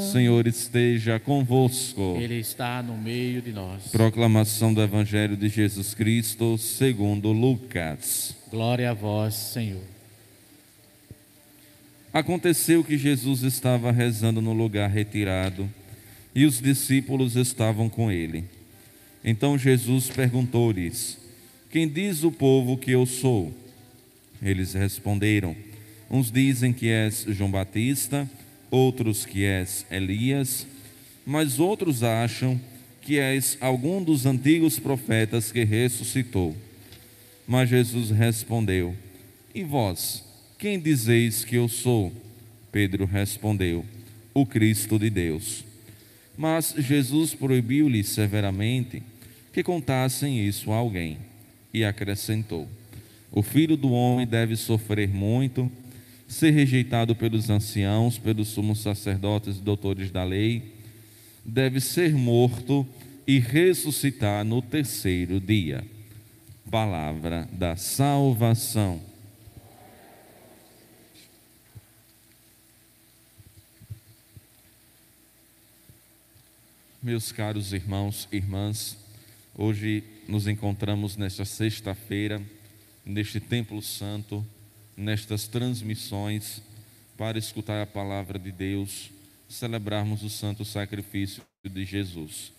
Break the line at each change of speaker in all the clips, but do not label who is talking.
Senhor esteja convosco.
Ele está no meio de nós.
Proclamação do Evangelho de Jesus Cristo, segundo Lucas.
Glória a vós, Senhor.
Aconteceu que Jesus estava rezando no lugar retirado e os discípulos estavam com ele. Então Jesus perguntou-lhes: Quem diz o povo que eu sou? Eles responderam: Uns dizem que és João Batista, outros que és Elias, mas outros acham que és algum dos antigos profetas que ressuscitou. Mas Jesus respondeu: E vós, quem dizeis que eu sou? Pedro respondeu: O Cristo de Deus. Mas Jesus proibiu-lhes severamente que contassem isso a alguém e acrescentou: O filho do homem deve sofrer muito, ser rejeitado pelos anciãos, pelos sumos sacerdotes e doutores da lei, deve ser morto e ressuscitar no terceiro dia. Palavra da salvação. Meus caros irmãos e irmãs, hoje nos encontramos nesta sexta-feira, neste Templo Santo, nestas transmissões, para escutar a palavra de Deus, celebrarmos o santo sacrifício de Jesus.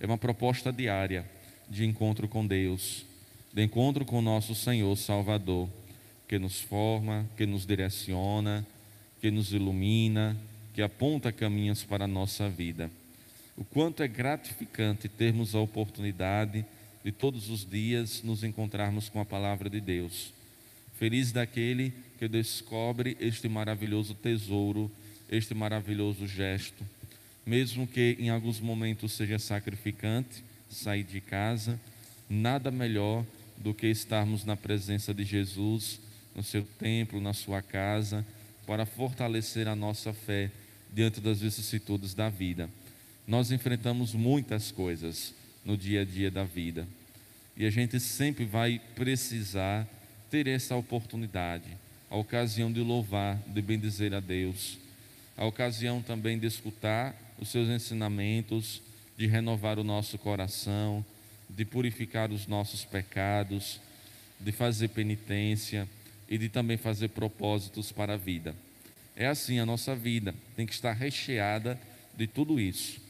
É uma proposta diária de encontro com Deus, de encontro com nosso Senhor Salvador, que nos forma, que nos direciona, que nos ilumina, que aponta caminhos para a nossa vida o quanto é gratificante termos a oportunidade de todos os dias nos encontrarmos com a palavra de Deus. Feliz daquele que descobre este maravilhoso tesouro, este maravilhoso gesto, mesmo que em alguns momentos seja sacrificante sair de casa, nada melhor do que estarmos na presença de Jesus, no seu templo, na sua casa, para fortalecer a nossa fé diante das vicissitudes da vida. Nós enfrentamos muitas coisas no dia a dia da vida e a gente sempre vai precisar ter essa oportunidade, a ocasião de louvar, de bendizer a Deus, a ocasião também de escutar os seus ensinamentos, de renovar o nosso coração, de purificar os nossos pecados, de fazer penitência e de também fazer propósitos para a vida. É assim a nossa vida, tem que estar recheada de tudo isso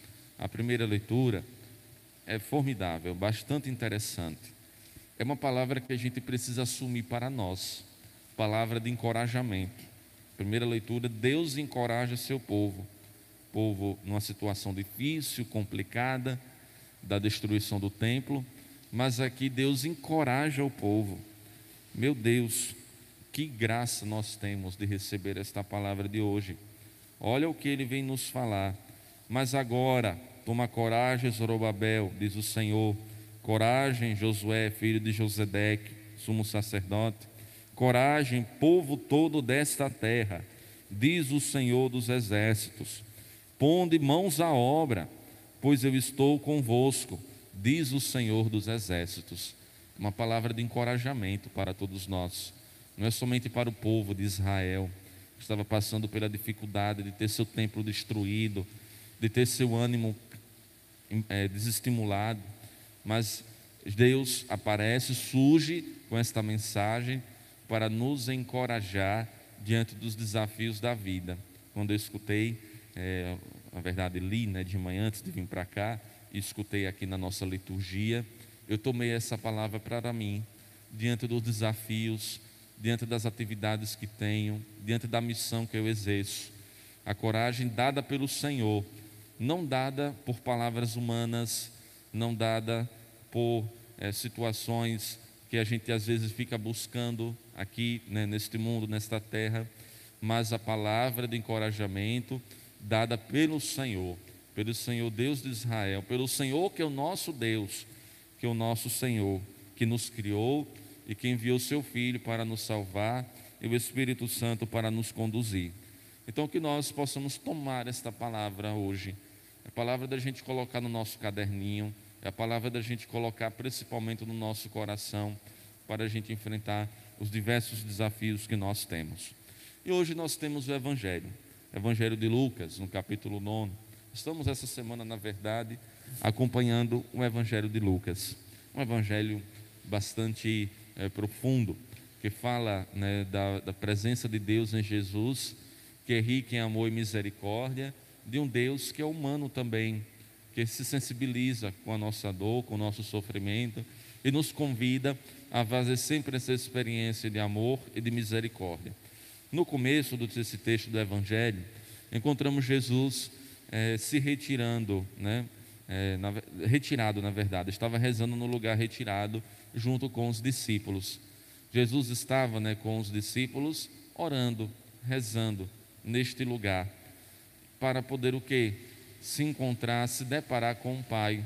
a primeira leitura é formidável, bastante interessante. É uma palavra que a gente precisa assumir para nós, palavra de encorajamento. Primeira leitura, Deus encoraja seu povo, povo numa situação difícil, complicada, da destruição do templo, mas aqui Deus encoraja o povo. Meu Deus, que graça nós temos de receber esta palavra de hoje. Olha o que ele vem nos falar. Mas agora, Toma coragem, Zorobabel, diz o Senhor. Coragem, Josué, filho de Josedeque, sumo sacerdote. Coragem, povo todo desta terra, diz o Senhor dos exércitos. Ponde mãos à obra, pois eu estou convosco, diz o Senhor dos exércitos. Uma palavra de encorajamento para todos nós, não é somente para o povo de Israel, que estava passando pela dificuldade de ter seu templo destruído, de ter seu ânimo é, desestimulado, mas Deus aparece, surge com esta mensagem para nos encorajar diante dos desafios da vida. Quando eu escutei, é, na verdade li né, de manhã antes de vir para cá, e escutei aqui na nossa liturgia, eu tomei essa palavra para mim, diante dos desafios, diante das atividades que tenho, diante da missão que eu exerço. A coragem dada pelo Senhor não dada por palavras humanas, não dada por é, situações que a gente às vezes fica buscando aqui né, neste mundo, nesta terra, mas a palavra de encorajamento dada pelo Senhor, pelo Senhor Deus de Israel, pelo Senhor que é o nosso Deus, que é o nosso Senhor, que nos criou e que enviou seu Filho para nos salvar e o Espírito Santo para nos conduzir. Então, que nós possamos tomar esta palavra hoje a palavra da gente colocar no nosso caderninho, é a palavra da gente colocar principalmente no nosso coração, para a gente enfrentar os diversos desafios que nós temos. E hoje nós temos o Evangelho. Evangelho de Lucas, no capítulo 9. Estamos essa semana, na verdade, acompanhando o Evangelho de Lucas. Um evangelho bastante é, profundo, que fala né, da, da presença de Deus em Jesus, que é rico em amor e misericórdia, de um Deus que é humano também, que se sensibiliza com a nossa dor, com o nosso sofrimento e nos convida a fazer sempre essa experiência de amor e de misericórdia. No começo desse texto do Evangelho, encontramos Jesus é, se retirando, né? É, na, retirado na verdade, estava rezando no lugar retirado junto com os discípulos. Jesus estava né, com os discípulos orando, rezando neste lugar para poder o que? Se encontrar, se deparar com o Pai,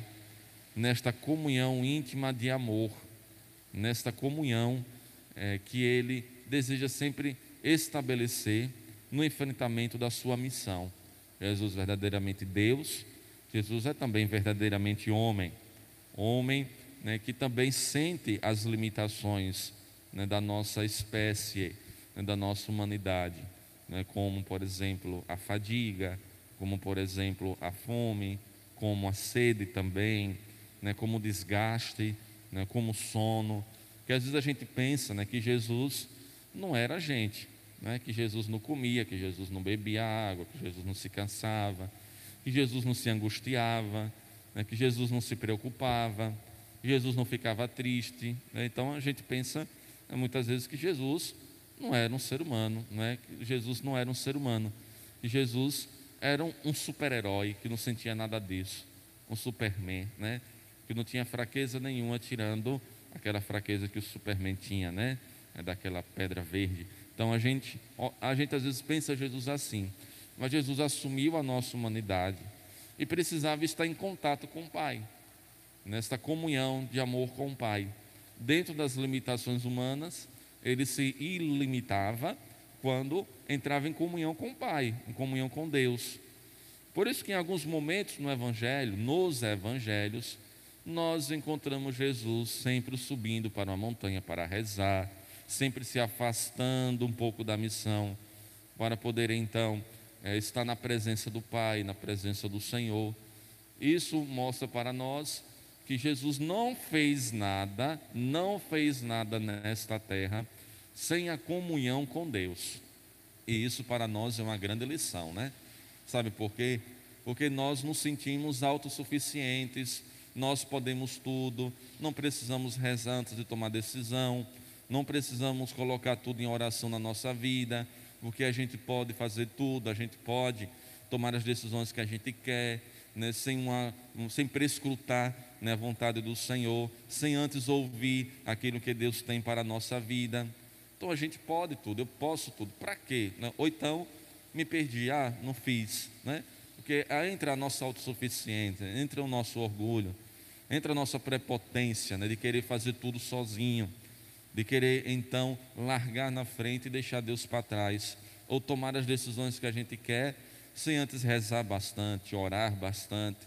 nesta comunhão íntima de amor, nesta comunhão é, que Ele deseja sempre estabelecer no enfrentamento da sua missão. Jesus verdadeiramente Deus, Jesus é também verdadeiramente homem, homem né, que também sente as limitações né, da nossa espécie, né, da nossa humanidade, né, como por exemplo a fadiga, como por exemplo a fome, como a sede também, né, como o desgaste, né, como o sono, que às vezes a gente pensa né, que Jesus não era a gente, né, que Jesus não comia, que Jesus não bebia água, que Jesus não se cansava, que Jesus não se angustiava, né, que Jesus não se preocupava, que Jesus não ficava triste. Né, então a gente pensa né, muitas vezes que Jesus não era um ser humano, né, que Jesus não era um ser humano, que Jesus era um, super-herói que não sentia nada disso, um Superman, né, que não tinha fraqueza nenhuma, tirando aquela fraqueza que o Superman tinha, né, daquela pedra verde. Então a gente, a gente às vezes pensa Jesus assim, mas Jesus assumiu a nossa humanidade e precisava estar em contato com o Pai, nesta comunhão de amor com o Pai. Dentro das limitações humanas, ele se ilimitava quando entrava em comunhão com o Pai, em comunhão com Deus. Por isso que em alguns momentos no Evangelho, nos Evangelhos, nós encontramos Jesus sempre subindo para uma montanha para rezar, sempre se afastando um pouco da missão, para poder então é, estar na presença do Pai, na presença do Senhor. Isso mostra para nós que Jesus não fez nada, não fez nada nesta terra sem a comunhão com Deus. E isso para nós é uma grande lição, né? Sabe por quê? Porque nós nos sentimos autossuficientes, nós podemos tudo, não precisamos rezar antes de tomar decisão, não precisamos colocar tudo em oração na nossa vida, porque a gente pode fazer tudo, a gente pode tomar as decisões que a gente quer, né, sem, uma, sem prescrutar né, a vontade do Senhor, sem antes ouvir aquilo que Deus tem para a nossa vida. Então a gente pode tudo, eu posso tudo, para quê? Ou então me perdi, ah, não fiz, né? Porque entra a nossa autossuficiência, entra o nosso orgulho, entra a nossa prepotência né, de querer fazer tudo sozinho de querer então largar na frente e deixar Deus para trás, ou tomar as decisões que a gente quer, sem antes rezar bastante, orar bastante,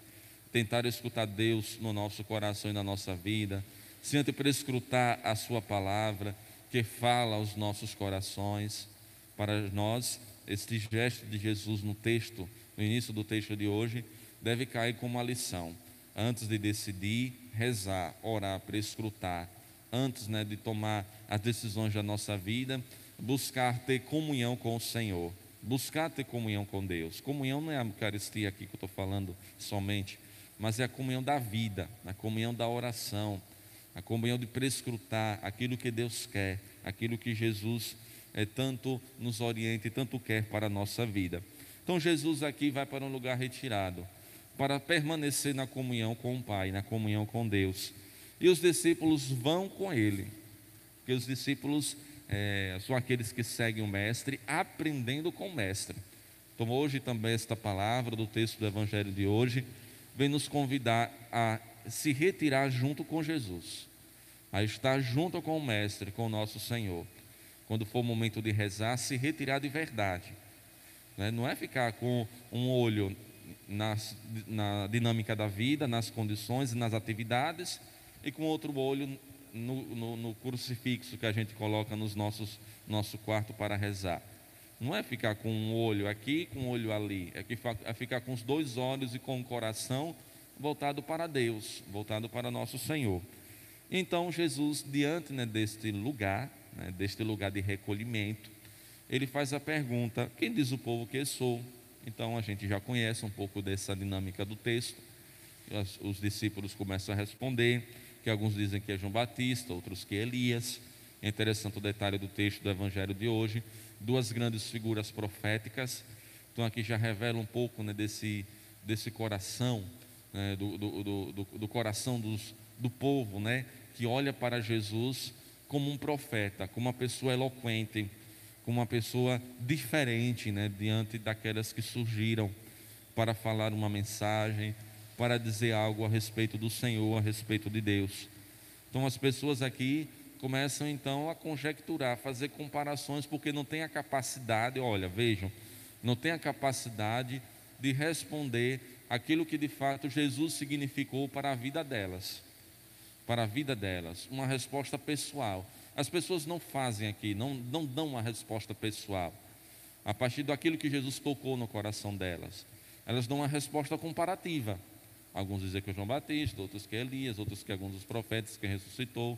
tentar escutar Deus no nosso coração e na nossa vida, sem antes prescrutar a Sua palavra, que fala aos nossos corações. Para nós, este gesto de Jesus no texto, no início do texto de hoje, deve cair como uma lição. Antes de decidir, rezar, orar, prescrutar antes né, de tomar as decisões da nossa vida, buscar ter comunhão com o Senhor, buscar ter comunhão com Deus. Comunhão não é a Eucaristia aqui que eu estou falando somente, mas é a comunhão da vida, a comunhão da oração, a comunhão de prescrutar aquilo que Deus quer, aquilo que Jesus é, tanto nos orienta e tanto quer para a nossa vida. Então Jesus aqui vai para um lugar retirado, para permanecer na comunhão com o Pai, na comunhão com Deus. E os discípulos vão com ele, porque os discípulos é, são aqueles que seguem o Mestre, aprendendo com o Mestre. Então, hoje também, esta palavra do texto do Evangelho de hoje vem nos convidar a se retirar junto com Jesus, a estar junto com o Mestre, com o nosso Senhor. Quando for o momento de rezar, se retirar de verdade. Né? Não é ficar com um olho nas, na dinâmica da vida, nas condições e nas atividades e com outro olho no, no, no, crucifixo que a gente coloca nos nossos nosso quarto para rezar. Não é ficar com um olho aqui, com um olho ali. É, que, é ficar com os dois olhos e com o coração voltado para Deus, voltado para nosso Senhor. Então Jesus, diante né, deste lugar, né, deste lugar de recolhimento, ele faz a pergunta: quem diz o povo que sou? Então a gente já conhece um pouco dessa dinâmica do texto. Os, os discípulos começam a responder, que alguns dizem que é João Batista, outros que é Elias. É interessante o detalhe do texto do Evangelho de hoje. Duas grandes figuras proféticas. Então aqui já revela um pouco né, desse, desse coração, né, do, do, do, do, coração dos, do povo, né, que olha para Jesus como um profeta, como uma pessoa eloquente, como uma pessoa diferente né, diante daquelas que surgiram para falar uma mensagem, para dizer algo a respeito do Senhor, a respeito de Deus. Então as pessoas aqui começam então a conjecturar, fazer comparações, porque não tem a capacidade, olha, vejam, não tem a capacidade de responder aquilo que de fato Jesus significou para a vida delas. Para a vida delas, uma resposta pessoal. As pessoas não fazem aqui, não, não dão uma resposta pessoal. A partir daquilo que Jesus tocou no coração delas. Elas dão uma resposta comparativa. Alguns dizem que é João Batista, outros que é Elias, outros que é alguns dos profetas que ressuscitou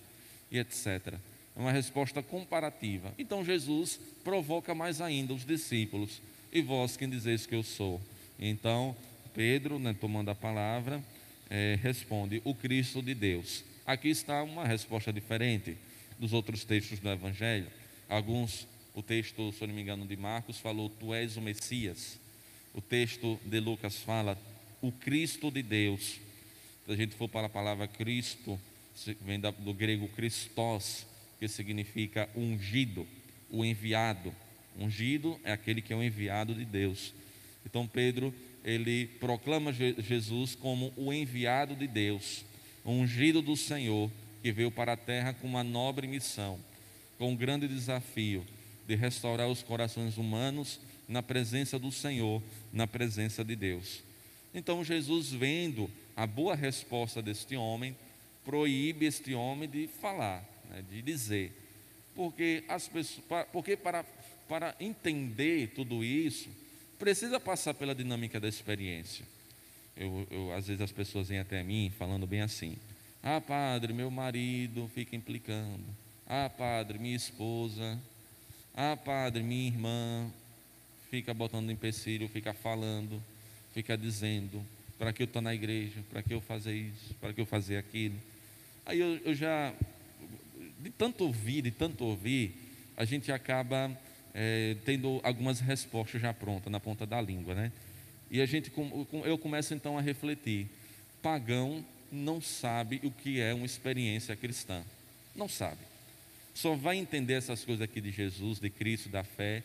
e etc. É uma resposta comparativa. Então Jesus provoca mais ainda os discípulos. E vós quem dizeis que eu sou? Então Pedro, né, tomando a palavra, é, responde: o Cristo de Deus. Aqui está uma resposta diferente dos outros textos do Evangelho. Alguns, o texto, se eu não me engano, de Marcos falou: Tu és o Messias. O texto de Lucas fala: O Cristo de Deus. Se a gente for para a palavra Cristo, vem do grego Christos, que significa ungido, o enviado. Ungido é aquele que é o enviado de Deus. Então Pedro, ele proclama Jesus como o enviado de Deus, o ungido do Senhor, que veio para a terra com uma nobre missão, com um grande desafio de restaurar os corações humanos na presença do Senhor, na presença de Deus. Então Jesus, vendo a boa resposta deste homem, proíbe este homem de falar, né, de dizer. Porque, as pessoas, porque para, para entender tudo isso, precisa passar pela dinâmica da experiência. Eu, eu, às vezes as pessoas vêm até mim falando bem assim: Ah, padre, meu marido fica implicando. Ah, padre, minha esposa. Ah, padre, minha irmã fica botando empecilho, fica falando, fica dizendo: Para que eu estou na igreja? Para que eu fazer isso? Para que eu fazer aquilo? Aí eu, eu já, de tanto ouvir, de tanto ouvir, a gente acaba é, tendo algumas respostas já prontas na ponta da língua, né? E a gente, eu começo então a refletir. Pagão não sabe o que é uma experiência cristã. Não sabe. Só vai entender essas coisas aqui de Jesus, de Cristo, da fé,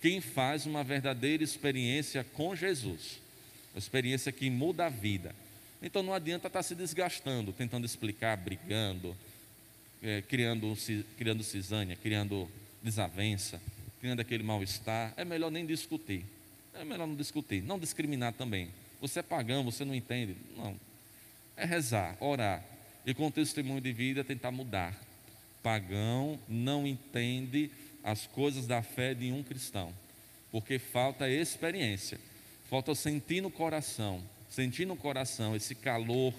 quem faz uma verdadeira experiência com Jesus. Uma experiência que muda a vida. Então não adianta estar se desgastando, tentando explicar, brigando, é, criando, criando cisânia, criando desavença, criando aquele mal-estar. É melhor nem discutir. É melhor não discutir, não discriminar também. Você é pagão, você não entende. Não. É rezar, orar. E com o testemunho de vida tentar mudar. Pagão não entende as coisas da fé de um cristão. Porque falta experiência. Falta sentir no coração sentir no coração esse calor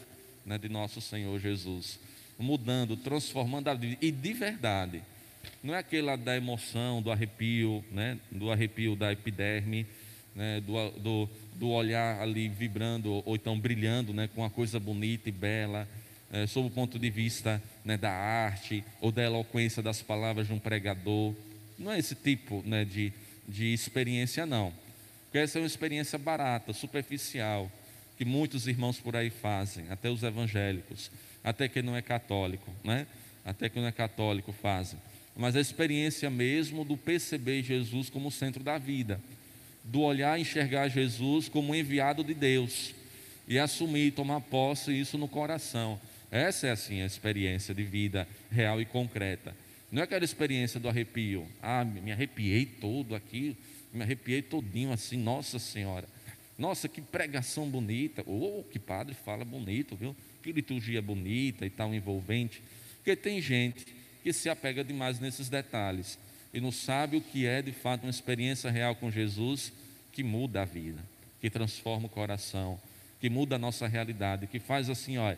né, de nosso Senhor Jesus, mudando, transformando a vida, e de verdade, não é aquela da emoção, do arrepio, né, do arrepio da epiderme, né, do, do, do, olhar ali vibrando, ou então brilhando né, com uma coisa bonita e bela, é, sob o ponto de vista né, da arte, ou da eloquência das palavras de um pregador. Não é esse tipo né, de, de experiência, não. Porque essa é uma experiência barata, superficial, que muitos irmãos por aí fazem, até os evangélicos, até quem não é católico, né? Até quem não é católico fazem. Mas a experiência mesmo do perceber Jesus como centro da vida, do olhar e enxergar Jesus como enviado de Deus e assumir, tomar posse isso no coração. Essa é assim a experiência de vida real e concreta. Não é aquela experiência do arrepio. Ah, me arrepiei todo aqui, me arrepiei todinho assim, nossa senhora. Nossa, que pregação bonita. Ou oh, que padre fala bonito, viu? Que liturgia bonita e tal, envolvente. Porque tem gente que se apega demais nesses detalhes. e não sabe o que é de fato uma experiência real com Jesus que muda a vida, que transforma o coração, que muda a nossa realidade, que faz assim, ó,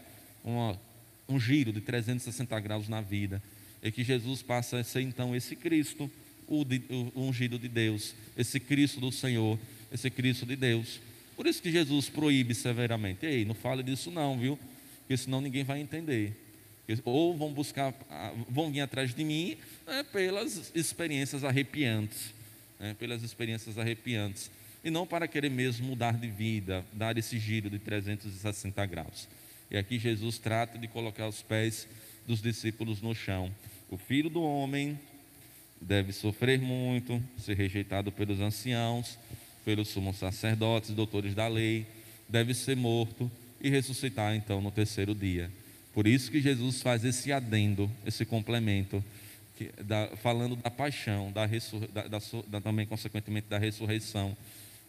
um giro de 360 graus na vida, e que Jesus passa a ser então esse Cristo, o, o ungido de Deus, esse Cristo do Senhor, esse Cristo de Deus. Por isso que Jesus proíbe severamente. Ei, não fale disso não, viu? Porque senão ninguém vai entender. Ou vão buscar, vão vir atrás de mim né, pelas experiências arrepiantes, né, pelas experiências arrepiantes, e não para querer mesmo mudar de vida, dar esse giro de 360 graus. E aqui Jesus trata de colocar os pés dos discípulos no chão. O filho do homem deve sofrer muito, ser rejeitado pelos anciãos, pelos sumos sacerdotes, doutores da lei, deve ser morto e ressuscitar então no terceiro dia. Por isso que Jesus faz esse adendo, esse complemento, que, da, falando da paixão, da, da, da, também consequentemente da ressurreição,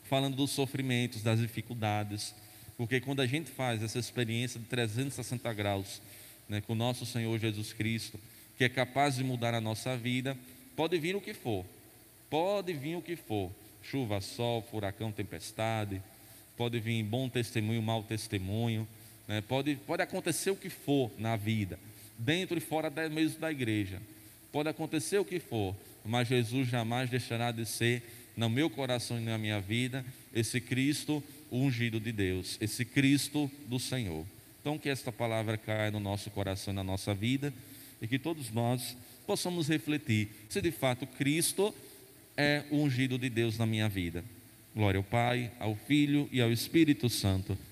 falando dos sofrimentos, das dificuldades, porque quando a gente faz essa experiência de 360 graus né, com o nosso Senhor Jesus Cristo, que é capaz de mudar a nossa vida, pode vir o que for, pode vir o que for, chuva, sol, furacão, tempestade, pode vir bom testemunho, mau testemunho, né, pode, pode acontecer o que for na vida, dentro e fora da, mesmo da igreja, pode acontecer o que for, mas Jesus jamais deixará de ser no meu coração e na minha vida esse Cristo ungido de Deus, esse Cristo do Senhor. Então, que esta palavra caia no nosso coração, na nossa vida, e que todos nós possamos refletir se de fato Cristo é o ungido de Deus na minha vida. Glória ao Pai, ao Filho e ao Espírito Santo,